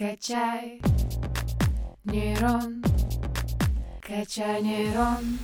Качай нейрон, качай нейрон.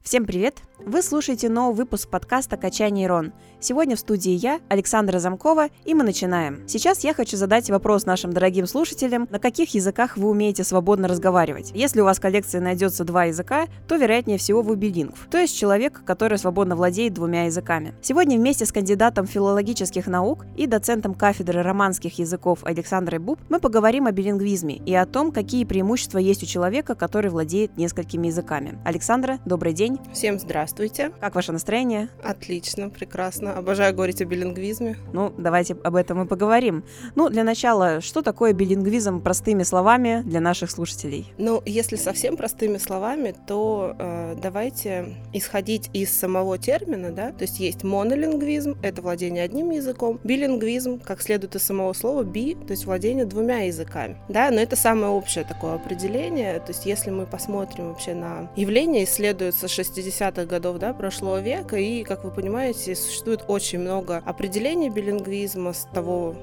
Всем привет! Вы слушаете новый выпуск подкаста «Качай нейрон». Сегодня в студии я, Александра Замкова, и мы начинаем. Сейчас я хочу задать вопрос нашим дорогим слушателям, на каких языках вы умеете свободно разговаривать. Если у вас в коллекции найдется два языка, то, вероятнее всего, вы билингв, то есть человек, который свободно владеет двумя языками. Сегодня вместе с кандидатом филологических наук и доцентом кафедры романских языков Александрой Буб мы поговорим о билингвизме и о том, какие преимущества есть у человека, который владеет несколькими языками. Александра, добрый день. Всем здравствуйте. Как ваше настроение? Отлично, прекрасно. Обожаю говорить о билингвизме. Ну, давайте об этом и поговорим. Ну, для начала, что такое билингвизм простыми словами для наших слушателей? Ну, если совсем простыми словами, то э, давайте исходить из самого термина, да, то есть есть монолингвизм, это владение одним языком, билингвизм, как следует из самого слова би, то есть владение двумя языками, да, но это самое общее такое определение, то есть если мы посмотрим вообще на явление, исследуется 60-х годов да, прошлого века, и, как вы понимаете, существует очень много определений билингвизма с того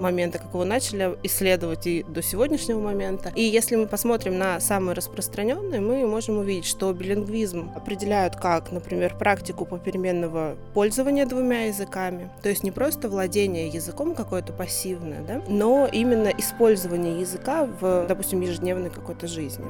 момента, как его начали исследовать и до сегодняшнего момента. И если мы посмотрим на самые распространенные, мы можем увидеть, что билингвизм определяют как, например, практику попеременного пользования двумя языками, то есть не просто владение языком какое-то пассивное, да, но именно использование языка в, допустим, ежедневной какой-то жизни.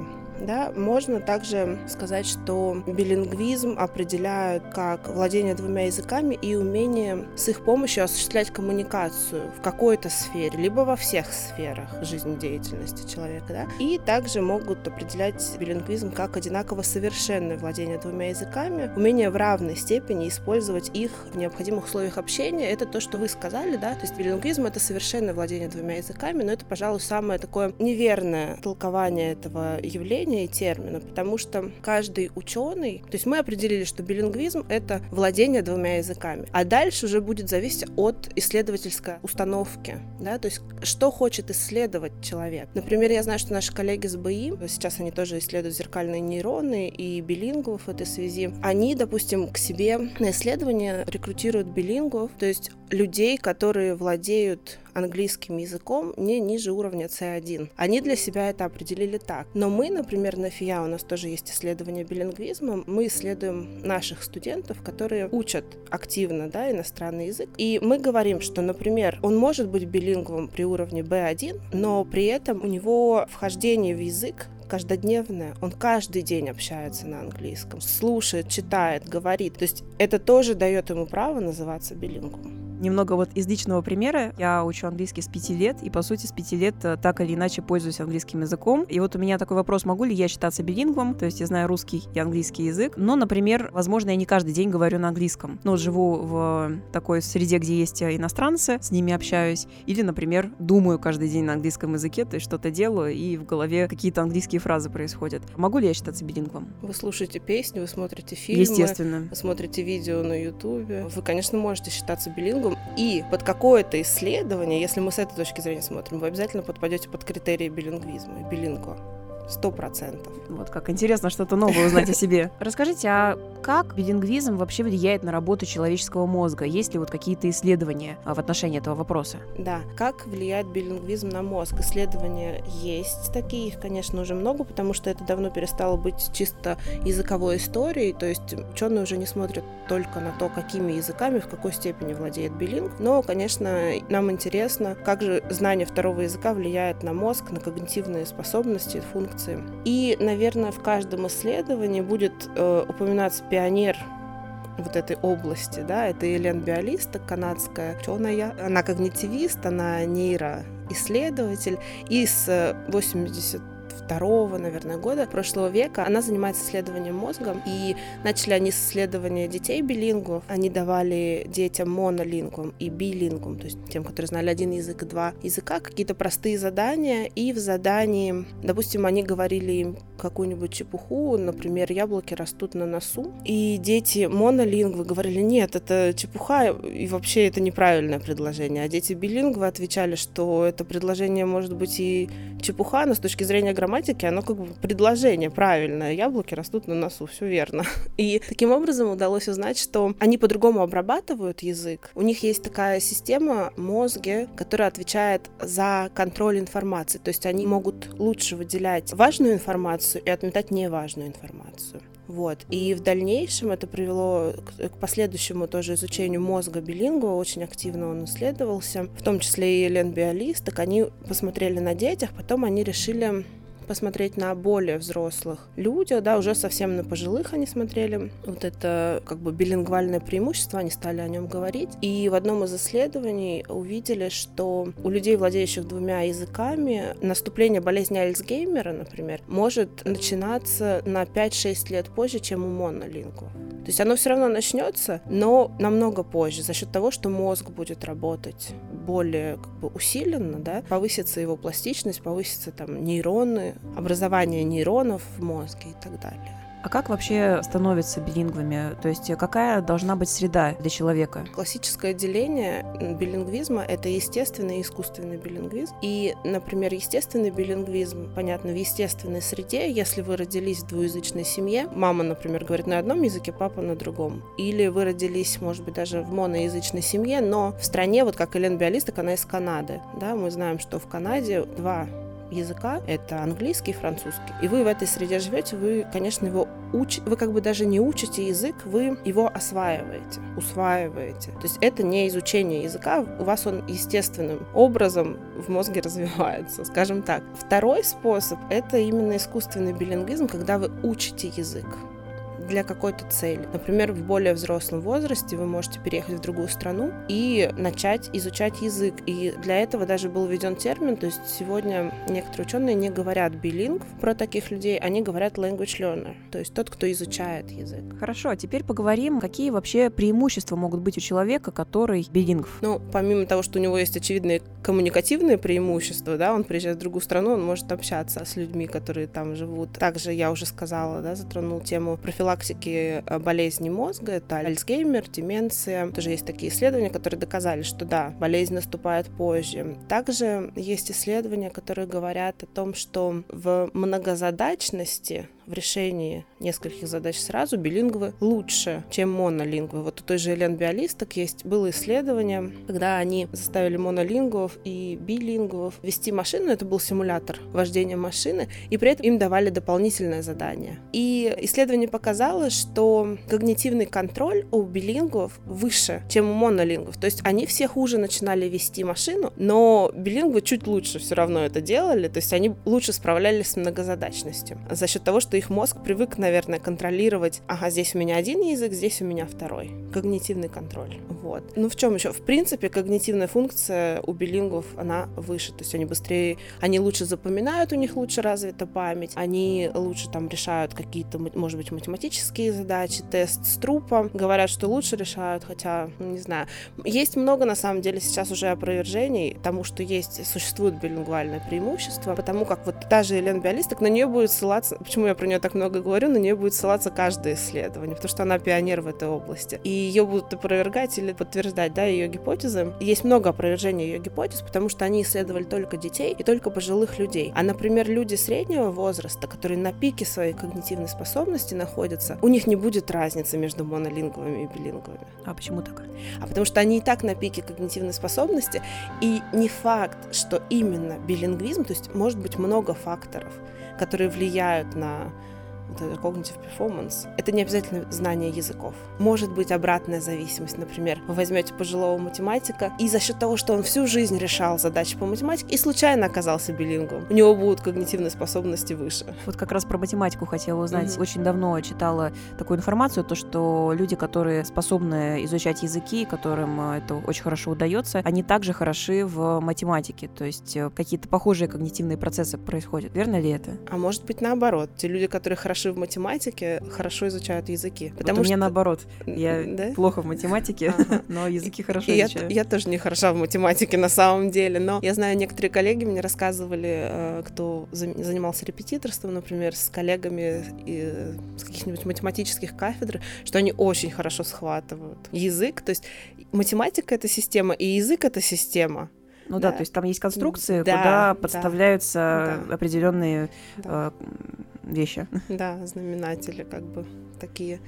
Да, можно также сказать, что билингвизм определяют как владение двумя языками и умение с их помощью осуществлять коммуникацию в какой-то сфере, либо во всех сферах жизнедеятельности человека. Да? И также могут определять билингвизм как одинаково совершенное владение двумя языками, умение в равной степени использовать их в необходимых условиях общения. Это то, что вы сказали, да, то есть билингвизм — это совершенное владение двумя языками, но это, пожалуй, самое такое неверное толкование этого явления и термина, потому что каждый ученый, то есть мы определили, что билингвизм — это владение двумя языками, а дальше уже будет зависеть от исследовательской установки, да, то есть что хочет исследовать человек. Например, я знаю, что наши коллеги с БИ, сейчас они тоже исследуют зеркальные нейроны и билингвов в этой связи, они, допустим, к себе на исследование рекрутируют билингвов, то есть людей, которые владеют английским языком не ниже уровня C1. Они для себя это определили так. Но мы, например, на ФИА, у нас тоже есть исследование билингвизма, мы исследуем наших студентов, которые учат активно да, иностранный язык. И мы говорим, что, например, он может быть билингвом при уровне B1, но при этом у него вхождение в язык каждодневное. Он каждый день общается на английском, слушает, читает, говорит. То есть это тоже дает ему право называться билингвом. Немного вот из личного примера. Я учу английский с пяти лет, и, по сути, с пяти лет э, так или иначе пользуюсь английским языком. И вот у меня такой вопрос, могу ли я считаться билингвом, то есть я знаю русский и английский язык, но, например, возможно, я не каждый день говорю на английском. Но вот живу в такой среде, где есть иностранцы, с ними общаюсь, или, например, думаю каждый день на английском языке, то есть что-то делаю, и в голове какие-то английские фразы происходят. Могу ли я считаться билингвом? Вы слушаете песни, вы смотрите фильмы, Естественно. смотрите видео на ютубе. Вы, конечно, можете считаться билингвом, и под какое-то исследование, если мы с этой точки зрения смотрим, вы обязательно подпадете под критерии билингвизма, билингва. Сто процентов. Вот как интересно что-то новое узнать о себе. Расскажите, а как билингвизм вообще влияет на работу человеческого мозга? Есть ли вот какие-то исследования а, в отношении этого вопроса? Да, как влияет билингвизм на мозг? Исследования есть такие, их, конечно, уже много, потому что это давно перестало быть чисто языковой историей, то есть ученые уже не смотрят только на то, какими языками, в какой степени владеет билинг, но, конечно, нам интересно, как же знание второго языка влияет на мозг, на когнитивные способности, функции функции. И, наверное, в каждом исследовании будет э, упоминаться пионер вот этой области, да, это Елен Биолиста, канадская ученая, она когнитивист, она нейроисследователь, и с 80 второго, наверное, года прошлого века. Она занимается исследованием мозга, и начали они с исследования детей билингвов. Они давали детям монолингвам и билингвам, то есть тем, которые знали один язык и два языка, какие-то простые задания, и в задании, допустим, они говорили им какую-нибудь чепуху, например, яблоки растут на носу, и дети монолингвы говорили, нет, это чепуха, и вообще это неправильное предложение, а дети билингвы отвечали, что это предложение может быть и чепуха, но с точки зрения грамматики оно как бы предложение правильное. Яблоки растут на носу, все верно. И таким образом удалось узнать, что они по-другому обрабатывают язык. У них есть такая система мозги, которая отвечает за контроль информации. То есть они могут лучше выделять важную информацию и отметать неважную информацию. Вот. И в дальнейшем это привело к, к последующему тоже изучению мозга билингва, очень активно он исследовался, в том числе и Элен Биолист, так они посмотрели на детях, потом они решили посмотреть на более взрослых людях, да, уже совсем на пожилых они смотрели. Вот это как бы билингвальное преимущество, они стали о нем говорить. И в одном из исследований увидели, что у людей, владеющих двумя языками, наступление болезни Альцгеймера, например, может начинаться на 5-6 лет позже, чем у монолингвов. То есть оно все равно начнется, но намного позже, за счет того, что мозг будет работать более как бы, усиленно, да, повысится его пластичность, повысится там нейроны, образование нейронов в мозге и так далее. А как вообще становятся билингвами? То есть какая должна быть среда для человека? Классическое деление билингвизма — это естественный и искусственный билингвизм. И, например, естественный билингвизм, понятно, в естественной среде, если вы родились в двуязычной семье, мама, например, говорит на одном языке, папа на другом. Или вы родились, может быть, даже в моноязычной семье, но в стране, вот как Элен Биалисток, она из Канады. Да, мы знаем, что в Канаде два языка — это английский и французский. И вы в этой среде живете, вы, конечно, его учите, вы как бы даже не учите язык, вы его осваиваете, усваиваете. То есть это не изучение языка, у вас он естественным образом в мозге развивается, скажем так. Второй способ — это именно искусственный билингвизм, когда вы учите язык для какой-то цели. Например, в более взрослом возрасте вы можете переехать в другую страну и начать изучать язык. И для этого даже был введен термин, то есть сегодня некоторые ученые не говорят билинг про таких людей, они говорят language learner, то есть тот, кто изучает язык. Хорошо, а теперь поговорим, какие вообще преимущества могут быть у человека, который билингв. Ну, помимо того, что у него есть очевидные коммуникативные преимущества, да, он приезжает в другую страну, он может общаться с людьми, которые там живут. Также я уже сказала, да, затронул тему профилактики профилактики э, болезней мозга, это Альцгеймер, деменция. Тоже есть такие исследования, которые доказали, что да, болезнь наступает позже. Также есть исследования, которые говорят о том, что в многозадачности в решении нескольких задач сразу билингвы лучше, чем монолингвы. Вот у той же Элен Биолисток есть было исследование, когда они заставили монолингвов и билингвов вести машину, это был симулятор вождения машины, и при этом им давали дополнительное задание. И исследование показало, что когнитивный контроль у билингвов выше, чем у монолингвов. То есть они все хуже начинали вести машину, но билингвы чуть лучше все равно это делали, то есть они лучше справлялись с многозадачностью за счет того, что что их мозг привык, наверное, контролировать, ага, здесь у меня один язык, здесь у меня второй. Когнитивный контроль. Вот. Ну, в чем еще? В принципе, когнитивная функция у билингвов, она выше, то есть они быстрее, они лучше запоминают, у них лучше развита память, они лучше там решают какие-то, может быть, математические задачи, тест с трупа, говорят, что лучше решают, хотя, ну, не знаю. Есть много, на самом деле, сейчас уже опровержений тому, что есть, существует билингвальное преимущество, потому как вот та же Елена Биалисток, на нее будет ссылаться, почему я про нее так много говорю, на нее будет ссылаться каждое исследование, потому что она пионер в этой области. И ее будут опровергать или подтверждать, да, ее гипотезы. Есть много опровержений ее гипотез, потому что они исследовали только детей и только пожилых людей. А, например, люди среднего возраста, которые на пике своей когнитивной способности находятся, у них не будет разницы между монолинговыми и билинговыми. А почему так? А потому что они и так на пике когнитивной способности, и не факт, что именно билингвизм, то есть может быть много факторов, которые влияют на вот это cognitive performance, это не обязательно знание языков. Может быть обратная зависимость, например, вы возьмете пожилого математика, и за счет того, что он всю жизнь решал задачи по математике и случайно оказался билингвом, у него будут когнитивные способности выше. Вот как раз про математику хотела узнать. Mm-hmm. Очень давно читала такую информацию, то, что люди, которые способны изучать языки, которым э, это очень хорошо удается, они также хороши в математике, то есть э, какие-то похожие когнитивные процессы происходят. Верно ли это? А может быть наоборот. Те люди, которые хорошо хороши в математике, хорошо изучают языки. Потому вот у меня что... наоборот. Я да? плохо в математике, но языки хорошо изучаю. Я, тоже не хороша в математике на самом деле, но я знаю, некоторые коллеги мне рассказывали, э, кто занимался репетиторством, например, с коллегами с каких-нибудь математических кафедр, что они очень хорошо схватывают язык. То есть математика — это система, и язык — это система. Ну да, Да. то есть там есть конструкции, Да, куда да, подставляются да. определенные Да. э, вещи. Да, знаменатели как бы такие.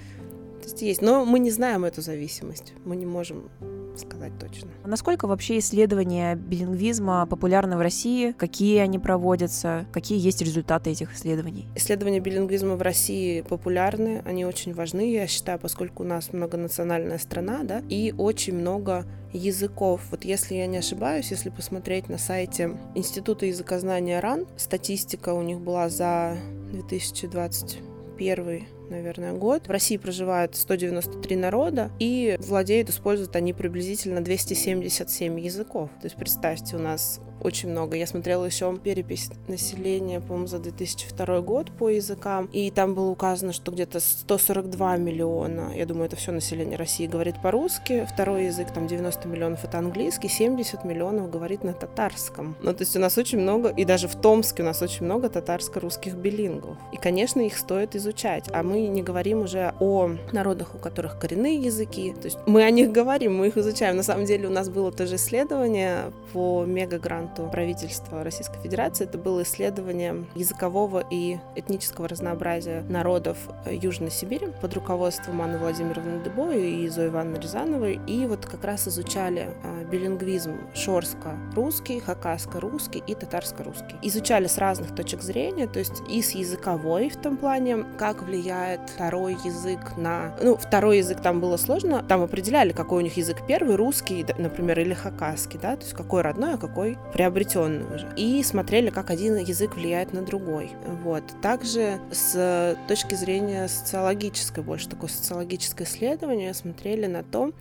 То есть есть. Но мы не знаем эту зависимость. Мы не можем сказать точно. А Насколько вообще исследования билингвизма популярны в России? Какие они проводятся? Какие есть результаты этих исследований? Исследования билингвизма в России популярны, они очень важны, я считаю, поскольку у нас многонациональная страна, да, и очень много языков. Вот если я не ошибаюсь, если посмотреть на сайте Института языкознания РАН, статистика у них была за 2021 наверное, год. В России проживает 193 народа, и владеют, используют они приблизительно 277 языков. То есть представьте, у нас очень много. Я смотрела еще перепись населения, по-моему, за 2002 год по языкам, и там было указано, что где-то 142 миллиона, я думаю, это все население России говорит по-русски, второй язык, там 90 миллионов это английский, 70 миллионов говорит на татарском. Ну, то есть у нас очень много, и даже в Томске у нас очень много татарско-русских билингов. И, конечно, их стоит изучать, а мы не говорим уже о народах, у которых коренные языки, то есть мы о них говорим, мы их изучаем. На самом деле у нас было тоже исследование по мегагранту правительства Российской Федерации. Это было исследование языкового и этнического разнообразия народов э, Южной Сибири под руководством Анны Владимировны Дебо и Зои Ивановны Рязановой. И вот как раз изучали а, билингвизм шорско-русский, хакаско-русский и татарско-русский. Изучали с разных точек зрения, то есть и с языковой в том плане, как влияет второй язык на... Ну, второй язык там было сложно, там определяли, какой у них язык первый, русский, например, или хакасский, да, то есть какой родной, а какой приобретенный уже. И смотрели, как один язык влияет на другой. Вот. Также с точки зрения социологической, больше такое социологическое исследование, смотрели на то,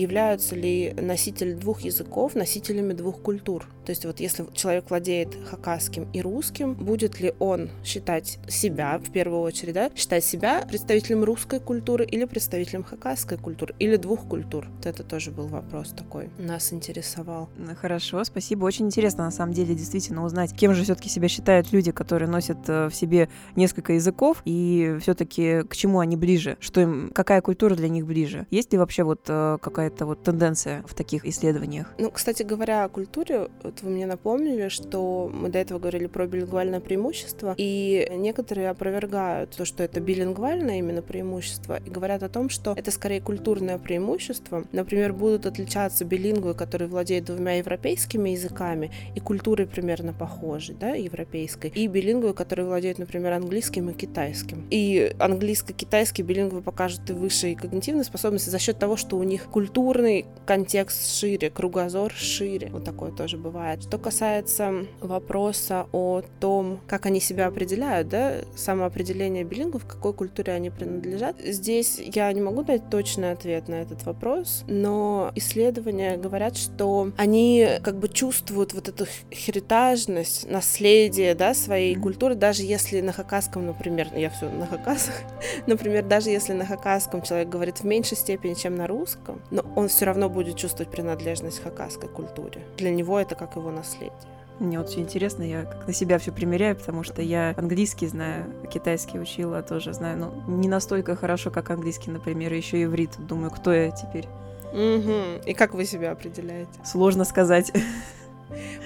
являются ли носители двух языков носителями двух культур. То есть вот если человек владеет хакасским и русским, будет ли он считать себя, в первую очередь, да, считать себя представителем русской культуры или представителем хакасской культуры, или двух культур? Вот это тоже был вопрос такой, нас интересовал. Хорошо, спасибо. Очень интересно, на самом деле, действительно узнать, кем же все-таки себя считают люди, которые носят э, в себе несколько языков, и все-таки к чему они ближе, что им, какая культура для них ближе. Есть ли вообще вот э, какая-то вот тенденция в таких исследованиях? Ну, кстати говоря, о культуре, вот вы мне напомнили, что мы до этого говорили про билингвальное преимущество, и некоторые опровергают то, что это билингвальное именно преимущество, и говорят о том, что это скорее культурное преимущество. Например, будут отличаться билингвы, которые владеют двумя европейскими языками, и культурой примерно похожей, да, европейской, и билингвы, которые владеют, например, английским и китайским. И английско-китайские билингвы покажут и высшие когнитивные способности за счет того, что у них культурный контекст шире, кругозор шире. Вот такое тоже бывает. Что касается вопроса о том, как они себя определяют, да, самоопределение билингвов, к какой культуре они принадлежат, здесь я не могу дать точный ответ на этот вопрос, но исследования говорят, что они как бы чувствуют вот эту херитажность, наследие, да, своей культуры, даже если на хакасском, например, я все на хакасах, например, даже если на хакасском человек говорит в меньшей степени, чем на русском, но он все равно будет чувствовать принадлежность к хакасской культуре. Для него это как его наследие. Мне вот очень интересно, я как на себя все примеряю, потому что я английский знаю, китайский учила тоже знаю, но не настолько хорошо, как английский, например, еще и иврит. Думаю, кто я теперь? Мгм. И как вы себя определяете? Сложно сказать.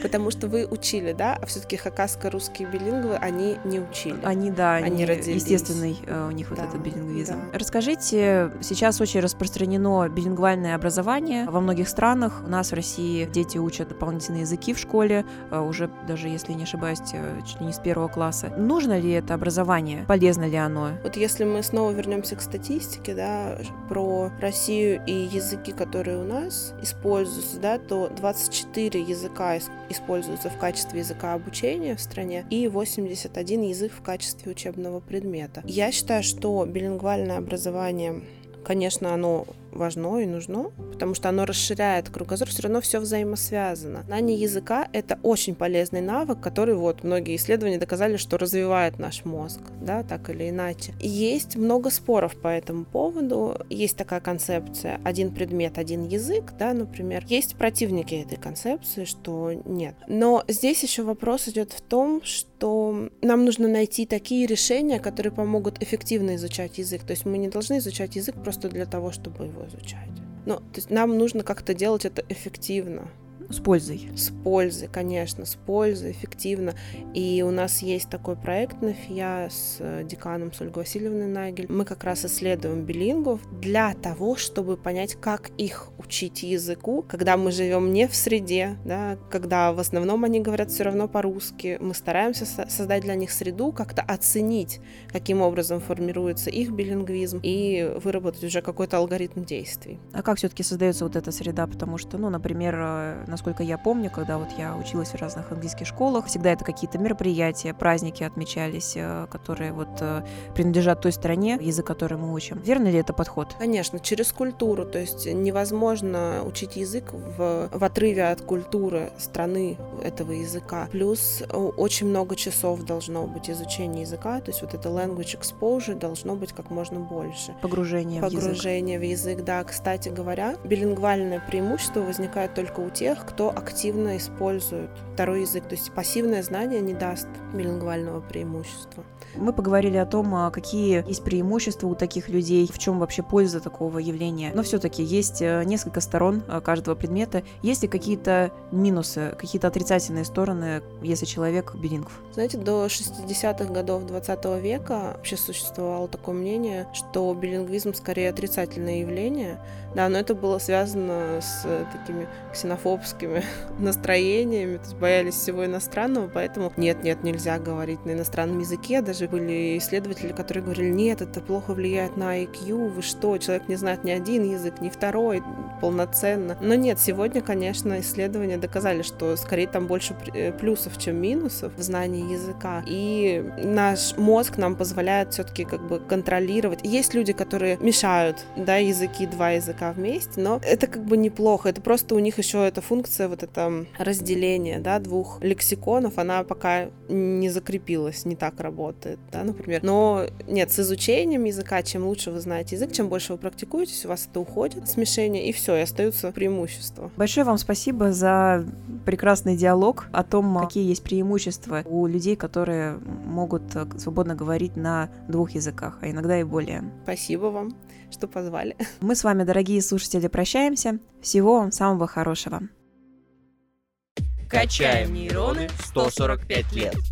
Потому что вы учили, да? А все-таки хакасско-русские билингвы, они не учили. Они, да, они, Они родились. естественный э, у них вот Да, этот билингвизм. да. Расскажите, сейчас очень распространено билингвальное образование во многих странах. У нас в России дети учат дополнительные языки в школе, э, уже даже, если не ошибаюсь, э, чуть ли не с первого класса. Нужно ли это образование? Полезно ли оно? Вот если мы снова вернемся к статистике, да, про Россию и языки, которые у нас используются, да, то 24 языка ис- используются в качестве языка обучения в стране и 81 язык в качестве учебного предмета. Я считаю, что билингвальное образование Конечно, оно важно и нужно, потому что оно расширяет кругозор, все равно все взаимосвязано. Знание языка — это очень полезный навык, который вот многие исследования доказали, что развивает наш мозг, да, так или иначе. Есть много споров по этому поводу. Есть такая концепция «один предмет, один язык», да, например. Есть противники этой концепции, что нет. Но здесь еще вопрос идет в том, что нам нужно найти такие решения, которые помогут эффективно изучать язык. То есть мы не должны изучать язык просто для того, чтобы его изучать. Ну, то есть нам нужно как-то делать это эффективно. С пользой. С пользой, конечно, с пользой, эффективно. И у нас есть такой проект на ФИА с э, деканом, с Ольгой Васильевной Нагель. Мы как раз исследуем билингов для того, чтобы понять, как их учить языку, когда мы живем не в среде, да, когда в основном они говорят все равно по-русски. Мы стараемся создать для них среду, как-то оценить, каким образом формируется их билингвизм и выработать уже какой-то алгоритм действий. А как все-таки создается вот эта среда? Потому что, ну, например, э, насколько я помню, когда вот я училась в разных английских школах, всегда это какие-то мероприятия, праздники отмечались, э, которые вот э, принадлежат той стране, язык который мы учим. Верно ли это подход? Конечно, через культуру. То есть невозможно учить язык в, в отрыве от культуры страны этого языка. Плюс очень много часов должно быть изучения языка, то есть вот это language exposure должно быть как можно больше. Погружение, Погружение в язык. в язык, да. Кстати говоря, билингвальное преимущество возникает только у тех, кто активно использует второй язык. То есть пассивное знание не даст билингвального преимущества. Мы поговорили о том, а, какие есть преимущества у таких людей, в чем вообще польза такого явления. Но все-таки есть э, несколько сторон а, каждого предмета. Есть ли какие-то минусы, какие-то отрицательные стороны, если человек билингв? Знаете, до 60-х годов 20 века вообще существовало такое мнение, что билингвизм скорее отрицательное явление, да, но это было связано с такими ксенофобскими настроениями, то есть боялись всего иностранного, поэтому нет-нет, нельзя говорить на иностранном языке. Даже были исследователи, которые говорили, нет, это плохо влияет на IQ, вы что, человек не знает ни один язык, ни второй полноценно. Но нет, сегодня, конечно, исследования доказали, что скорее там больше э, плюсов, чем минусов в знании языка. И наш мозг нам позволяет все-таки как бы контролировать. Есть люди, которые мешают, да, языки, два языка вместе, но это как бы неплохо. Это просто у них еще эта функция, вот это разделение, да, двух лексиконов, она пока не закрепилась, не так работает, да, например. Но нет, с изучением языка, чем лучше вы знаете язык, чем больше вы практикуетесь, у вас это уходит, смешение, и все, и остаются преимущества. Большое вам спасибо за прекрасный диалог о том, какие есть преимущества у людей, которые могут свободно говорить на двух языках, а иногда и более. Спасибо вам что позвали. Мы с вами, дорогие слушатели, прощаемся. Всего вам самого хорошего. Качаем нейроны 145 лет.